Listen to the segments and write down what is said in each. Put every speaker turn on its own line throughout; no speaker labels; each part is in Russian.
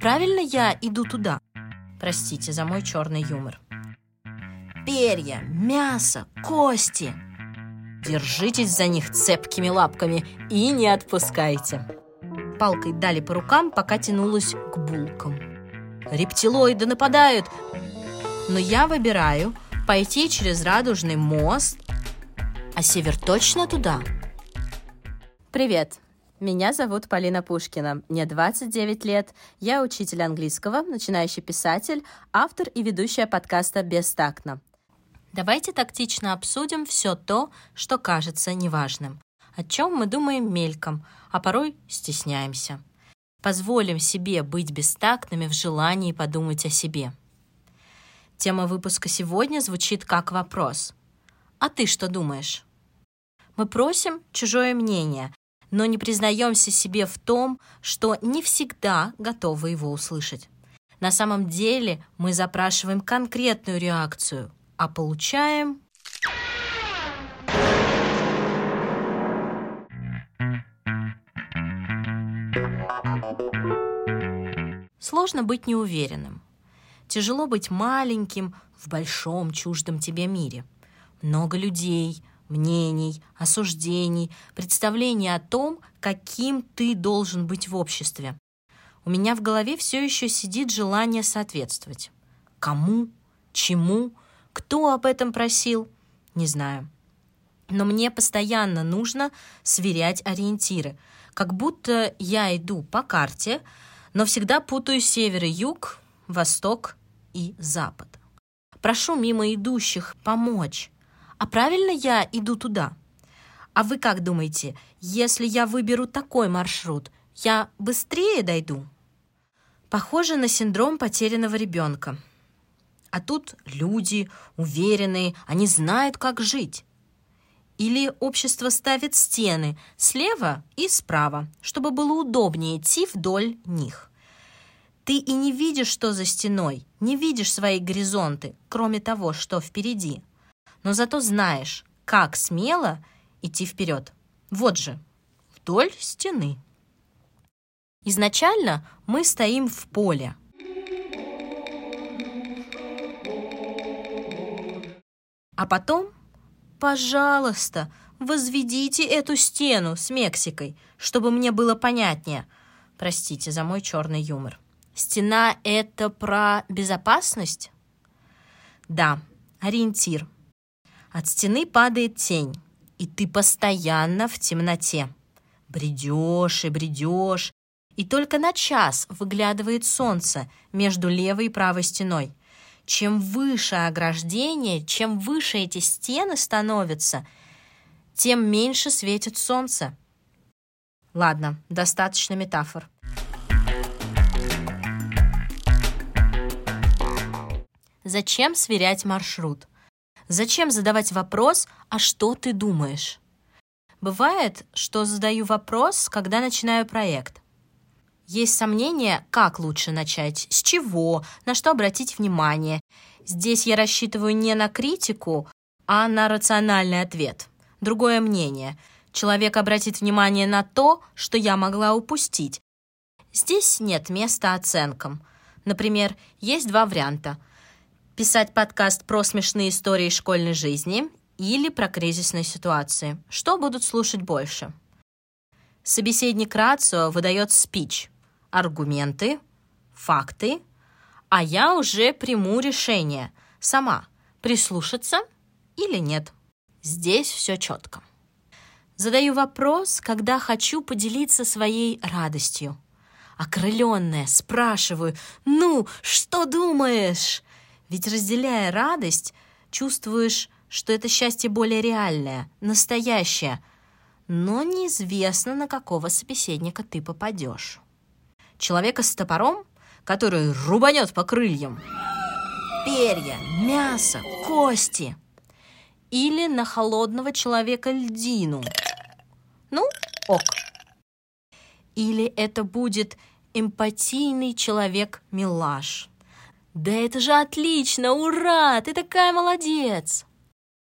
правильно я иду туда? Простите за мой черный юмор. Перья, мясо, кости. Держитесь за них цепкими лапками и не отпускайте. Палкой дали по рукам, пока тянулась к булкам. Рептилоиды нападают, но я выбираю пойти через Радужный мост, а север точно туда. Привет, меня зовут Полина Пушкина, мне 29 лет, я учитель английского, начинающий писатель, автор и ведущая подкаста «Бестактно». Давайте тактично обсудим все то, что кажется неважным, о чем мы думаем мельком, а порой стесняемся. Позволим себе быть бестактными в желании подумать о себе. Тема выпуска сегодня звучит как вопрос. А ты что думаешь? Мы просим чужое мнение, но не признаемся себе в том, что не всегда готовы его услышать. На самом деле мы запрашиваем конкретную реакцию, а получаем... Сложно быть неуверенным. Тяжело быть маленьким в большом чуждом тебе мире. Много людей, мнений, осуждений, представлений о том, каким ты должен быть в обществе. У меня в голове все еще сидит желание соответствовать. Кому? Чему? Кто об этом просил? Не знаю. Но мне постоянно нужно сверять ориентиры, как будто я иду по карте, но всегда путаю север и юг, восток и запад. Прошу мимо идущих помочь, а правильно я иду туда? А вы как думаете, если я выберу такой маршрут, я быстрее дойду? Похоже на синдром потерянного ребенка. А тут люди уверенные, они знают, как жить. Или общество ставит стены слева и справа, чтобы было удобнее идти вдоль них. Ты и не видишь, что за стеной, не видишь свои горизонты, кроме того, что впереди но зато знаешь, как смело идти вперед. Вот же, вдоль стены. Изначально мы стоим в поле. А потом, пожалуйста, возведите эту стену с Мексикой, чтобы мне было понятнее. Простите за мой черный юмор. Стена — это про безопасность? Да, ориентир — от стены падает тень, и ты постоянно в темноте. Бредешь и бредешь, и только на час выглядывает солнце между левой и правой стеной. Чем выше ограждение, чем выше эти стены становятся, тем меньше светит солнце. Ладно, достаточно метафор. Зачем сверять маршрут? Зачем задавать вопрос «А что ты думаешь?» Бывает, что задаю вопрос, когда начинаю проект. Есть сомнения, как лучше начать, с чего, на что обратить внимание. Здесь я рассчитываю не на критику, а на рациональный ответ. Другое мнение. Человек обратит внимание на то, что я могла упустить. Здесь нет места оценкам. Например, есть два варианта – писать подкаст про смешные истории школьной жизни или про кризисные ситуации. Что будут слушать больше? Собеседник Рацио выдает спич, аргументы, факты, а я уже приму решение сама, прислушаться или нет. Здесь все четко. Задаю вопрос, когда хочу поделиться своей радостью. Окрыленная, спрашиваю, «Ну, что думаешь?» Ведь разделяя радость, чувствуешь, что это счастье более реальное, настоящее, но неизвестно, на какого собеседника ты попадешь. Человека с топором, который рубанет по крыльям, перья, мясо, кости. Или на холодного человека льдину. Ну, ок. Или это будет эмпатийный человек-милаш. «Да это же отлично! Ура! Ты такая молодец!»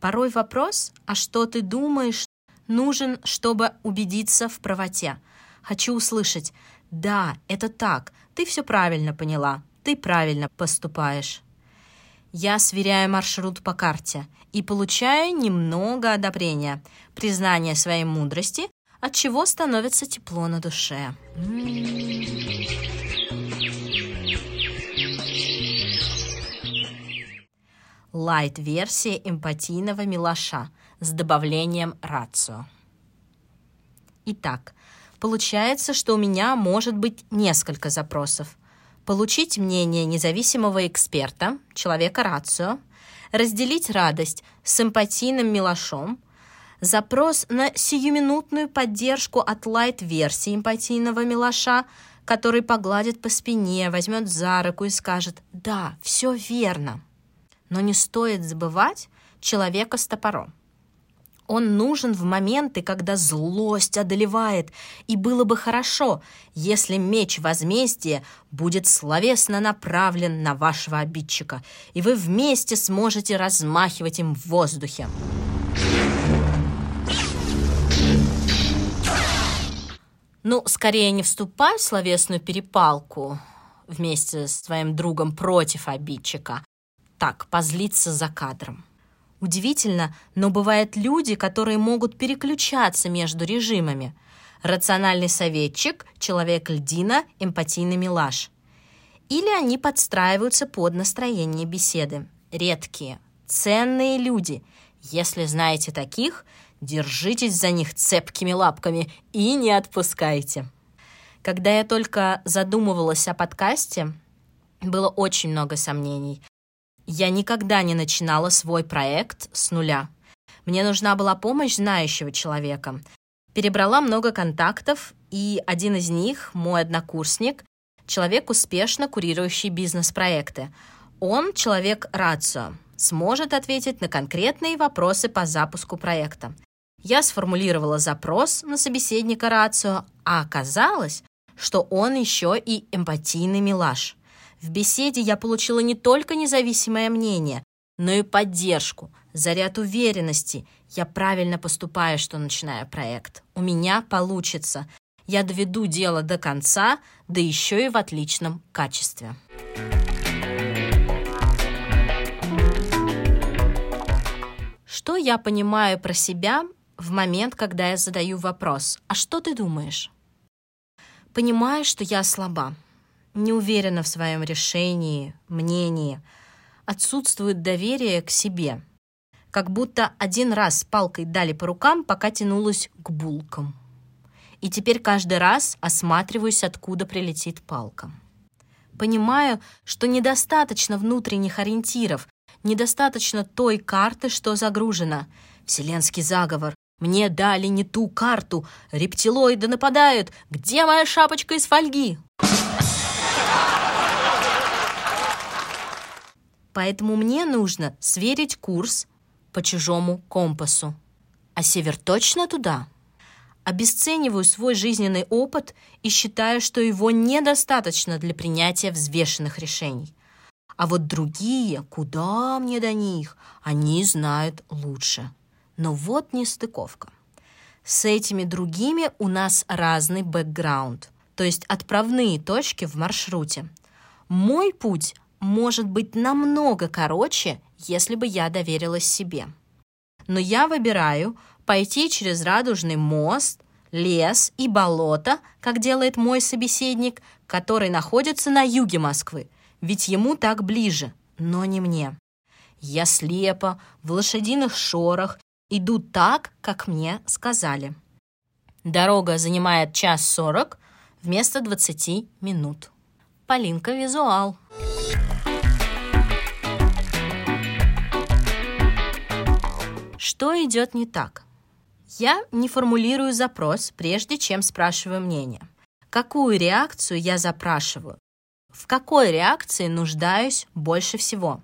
Порой вопрос «А что ты думаешь?» нужен, чтобы убедиться в правоте. Хочу услышать «Да, это так, ты все правильно поняла, ты правильно поступаешь». Я сверяю маршрут по карте и получаю немного одобрения, признание своей мудрости, от чего становится тепло на душе. Лайт-версия эмпатийного милаша с добавлением рацио. Итак, получается, что у меня может быть несколько запросов. Получить мнение независимого эксперта, человека рацио, разделить радость с эмпатийным милашом, запрос на сиюминутную поддержку от лайт-версии эмпатийного милаша, который погладит по спине, возьмет за руку и скажет «Да, все верно». Но не стоит забывать человека с топором. Он нужен в моменты, когда злость одолевает, и было бы хорошо, если меч возмездия будет словесно направлен на вашего обидчика, и вы вместе сможете размахивать им в воздухе. Ну, скорее не вступай в словесную перепалку вместе с твоим другом против обидчика. Так, позлиться за кадром. Удивительно, но бывают люди, которые могут переключаться между режимами. Рациональный советчик, человек-льдина, эмпатийный милаш. Или они подстраиваются под настроение беседы. Редкие, ценные люди. Если знаете таких, держитесь за них цепкими лапками и не отпускайте. Когда я только задумывалась о подкасте, было очень много сомнений. Я никогда не начинала свой проект с нуля. Мне нужна была помощь знающего человека. Перебрала много контактов, и один из них, мой однокурсник, человек, успешно курирующий бизнес-проекты. Он человек рацио, сможет ответить на конкретные вопросы по запуску проекта. Я сформулировала запрос на собеседника рацио, а оказалось, что он еще и эмпатийный милаш. В беседе я получила не только независимое мнение, но и поддержку, заряд уверенности. Я правильно поступаю, что начинаю проект. У меня получится. Я доведу дело до конца, да еще и в отличном качестве. Что я понимаю про себя в момент, когда я задаю вопрос «А что ты думаешь?» Понимаю, что я слаба не уверена в своем решении, мнении, отсутствует доверие к себе. Как будто один раз палкой дали по рукам, пока тянулась к булкам. И теперь каждый раз осматриваюсь, откуда прилетит палка. Понимаю, что недостаточно внутренних ориентиров, недостаточно той карты, что загружена. Вселенский заговор. Мне дали не ту карту. Рептилоиды нападают. Где моя шапочка из фольги? Поэтому мне нужно сверить курс по чужому компасу. А север точно туда? Обесцениваю свой жизненный опыт и считаю, что его недостаточно для принятия взвешенных решений. А вот другие, куда мне до них, они знают лучше. Но вот нестыковка. С этими другими у нас разный бэкграунд, то есть отправные точки в маршруте. Мой путь может быть намного короче, если бы я доверилась себе. Но я выбираю пойти через радужный мост, лес и болото, как делает мой собеседник, который находится на юге Москвы, ведь ему так ближе, но не мне. Я слепо, в лошадиных шорах, иду так, как мне сказали. Дорога занимает час сорок вместо двадцати минут. Полинка Визуал. Что идет не так? Я не формулирую запрос, прежде чем спрашиваю мнение. Какую реакцию я запрашиваю? В какой реакции нуждаюсь больше всего?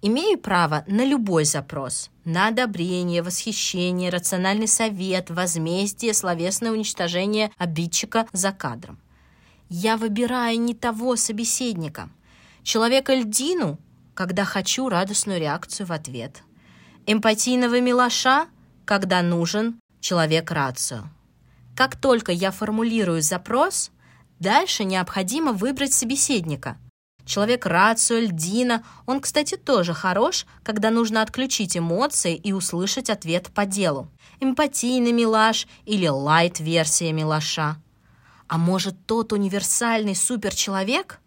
Имею право на любой запрос. На одобрение, восхищение, рациональный совет, возмездие, словесное уничтожение обидчика за кадром. Я выбираю не того собеседника. Человека льдину, когда хочу радостную реакцию в ответ – эмпатийного милаша, когда нужен человек рацио. Как только я формулирую запрос, дальше необходимо выбрать собеседника. Человек рацио, льдина, он, кстати, тоже хорош, когда нужно отключить эмоции и услышать ответ по делу. Эмпатийный милаш или лайт-версия милаша. А может, тот универсальный суперчеловек?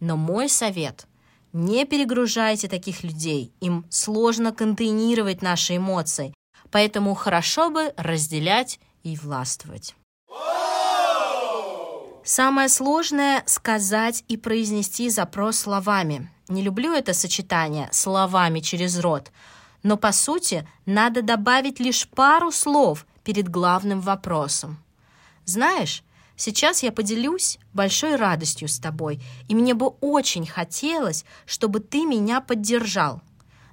Но мой совет – не перегружайте таких людей, им сложно контейнировать наши эмоции, поэтому хорошо бы разделять и властвовать. Самое сложное — сказать и произнести запрос словами. Не люблю это сочетание «словами через рот», но, по сути, надо добавить лишь пару слов перед главным вопросом. Знаешь, сейчас я поделюсь большой радостью с тобой, и мне бы очень хотелось, чтобы ты меня поддержал.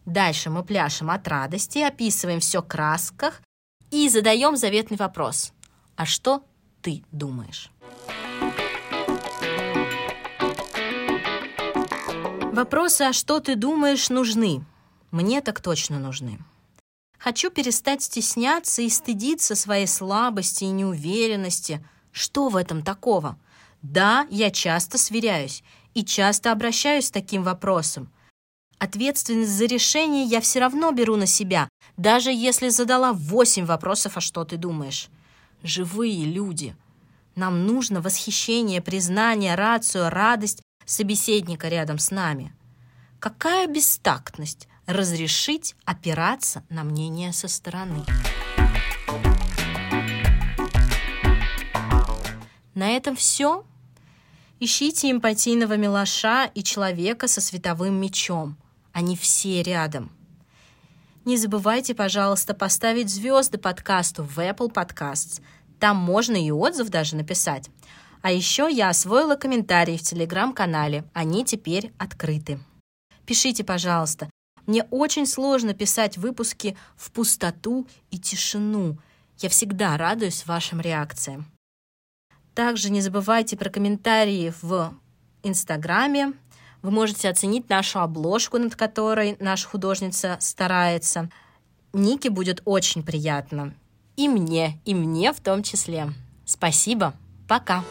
Дальше мы пляшем от радости, описываем все в красках и задаем заветный вопрос. А что ты думаешь? Вопросы «А что ты думаешь?» нужны. Мне так точно нужны. Хочу перестать стесняться и стыдиться своей слабости и неуверенности. Что в этом такого? Да, я часто сверяюсь и часто обращаюсь с таким вопросом. Ответственность за решение я все равно беру на себя, даже если задала восемь вопросов «А что ты думаешь?» Живые люди. Нам нужно восхищение, признание, рацию, радость собеседника рядом с нами. Какая бестактность разрешить опираться на мнение со стороны. На этом все. Ищите эмпатийного милоша и человека со световым мечом. Они все рядом. Не забывайте, пожалуйста, поставить звезды подкасту в Apple Podcasts. Там можно и отзыв даже написать. А еще я освоила комментарии в телеграм-канале. Они теперь открыты. Пишите, пожалуйста. Мне очень сложно писать выпуски в пустоту и тишину. Я всегда радуюсь вашим реакциям. Также не забывайте про комментарии в Инстаграме. Вы можете оценить нашу обложку, над которой наша художница старается. Нике будет очень приятно. И мне, и мне в том числе. Спасибо. Пока.